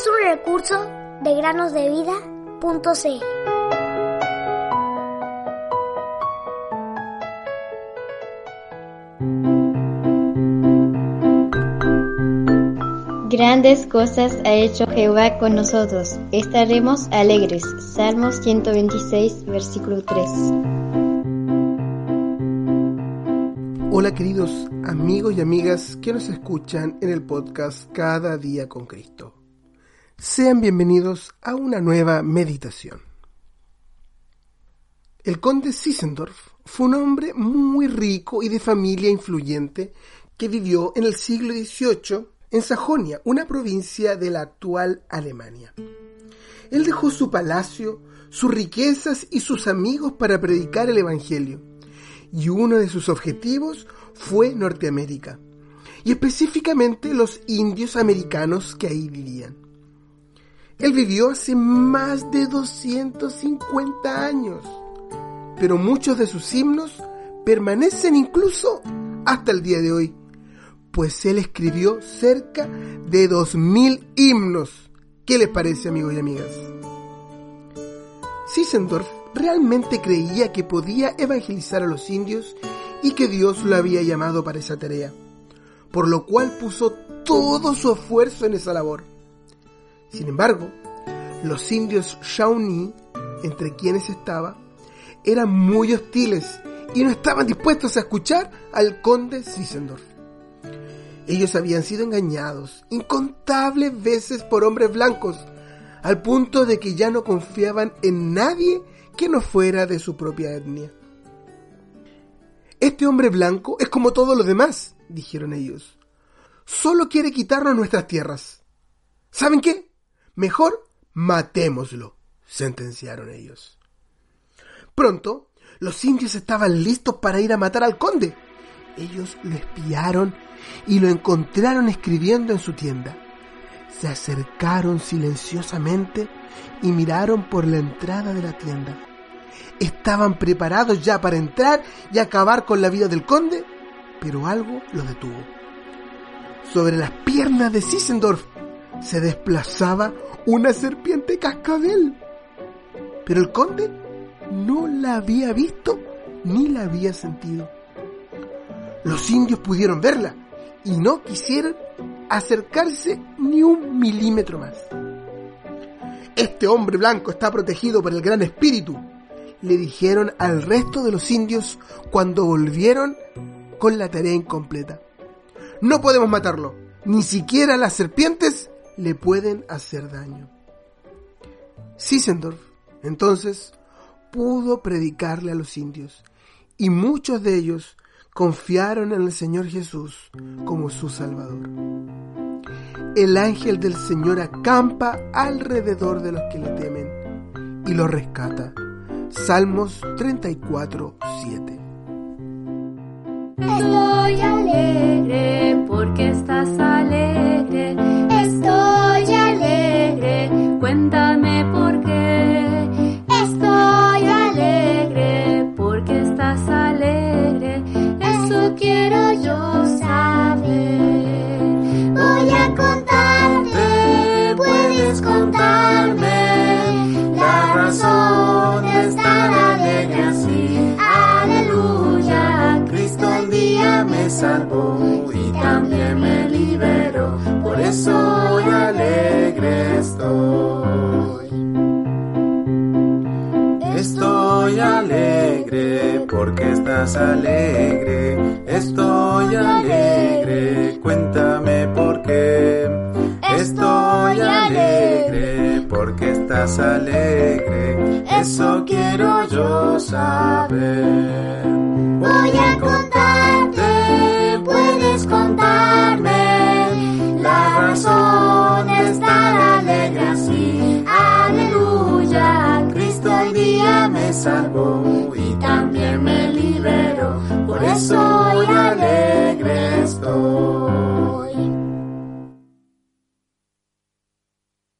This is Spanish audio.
es un recurso de granosdevida.cl. Grandes cosas ha hecho Jehová con nosotros. Estaremos alegres. Salmos 126, versículo 3. Hola queridos amigos y amigas que nos escuchan en el podcast Cada día con Cristo. Sean bienvenidos a una nueva meditación. El conde Sissendorf fue un hombre muy rico y de familia influyente que vivió en el siglo XVIII en Sajonia, una provincia de la actual Alemania. Él dejó su palacio, sus riquezas y sus amigos para predicar el Evangelio, y uno de sus objetivos fue Norteamérica, y específicamente los indios americanos que ahí vivían. Él vivió hace más de 250 años, pero muchos de sus himnos permanecen incluso hasta el día de hoy, pues él escribió cerca de 2.000 himnos. ¿Qué les parece, amigos y amigas? Sissendorf realmente creía que podía evangelizar a los indios y que Dios lo había llamado para esa tarea, por lo cual puso todo su esfuerzo en esa labor. Sin embargo, los indios Shawnee, entre quienes estaba, eran muy hostiles y no estaban dispuestos a escuchar al conde Sissendorf. Ellos habían sido engañados incontables veces por hombres blancos, al punto de que ya no confiaban en nadie que no fuera de su propia etnia. Este hombre blanco es como todos los demás, dijeron ellos. Solo quiere quitarnos nuestras tierras. ¿Saben qué? Mejor matémoslo, sentenciaron ellos. Pronto, los indios estaban listos para ir a matar al conde. Ellos lo espiaron y lo encontraron escribiendo en su tienda. Se acercaron silenciosamente y miraron por la entrada de la tienda. Estaban preparados ya para entrar y acabar con la vida del conde, pero algo lo detuvo. Sobre las piernas de Sissendorf se desplazaba una serpiente cascabel. Pero el conde no la había visto ni la había sentido. Los indios pudieron verla y no quisieron acercarse ni un milímetro más. Este hombre blanco está protegido por el gran espíritu, le dijeron al resto de los indios cuando volvieron con la tarea incompleta. No podemos matarlo, ni siquiera las serpientes le pueden hacer daño. Sissendorf, entonces, pudo predicarle a los indios, y muchos de ellos confiaron en el Señor Jesús como su Salvador. El ángel del Señor acampa alrededor de los que le temen y los rescata. Salmos 34, 7. Salvó y también me liberó. Por eso hoy alegre estoy. Estoy alegre porque estás alegre. Estoy alegre, cuéntame por qué. Estoy alegre porque estás alegre. Eso quiero yo saber. Voy a contarte, corazón.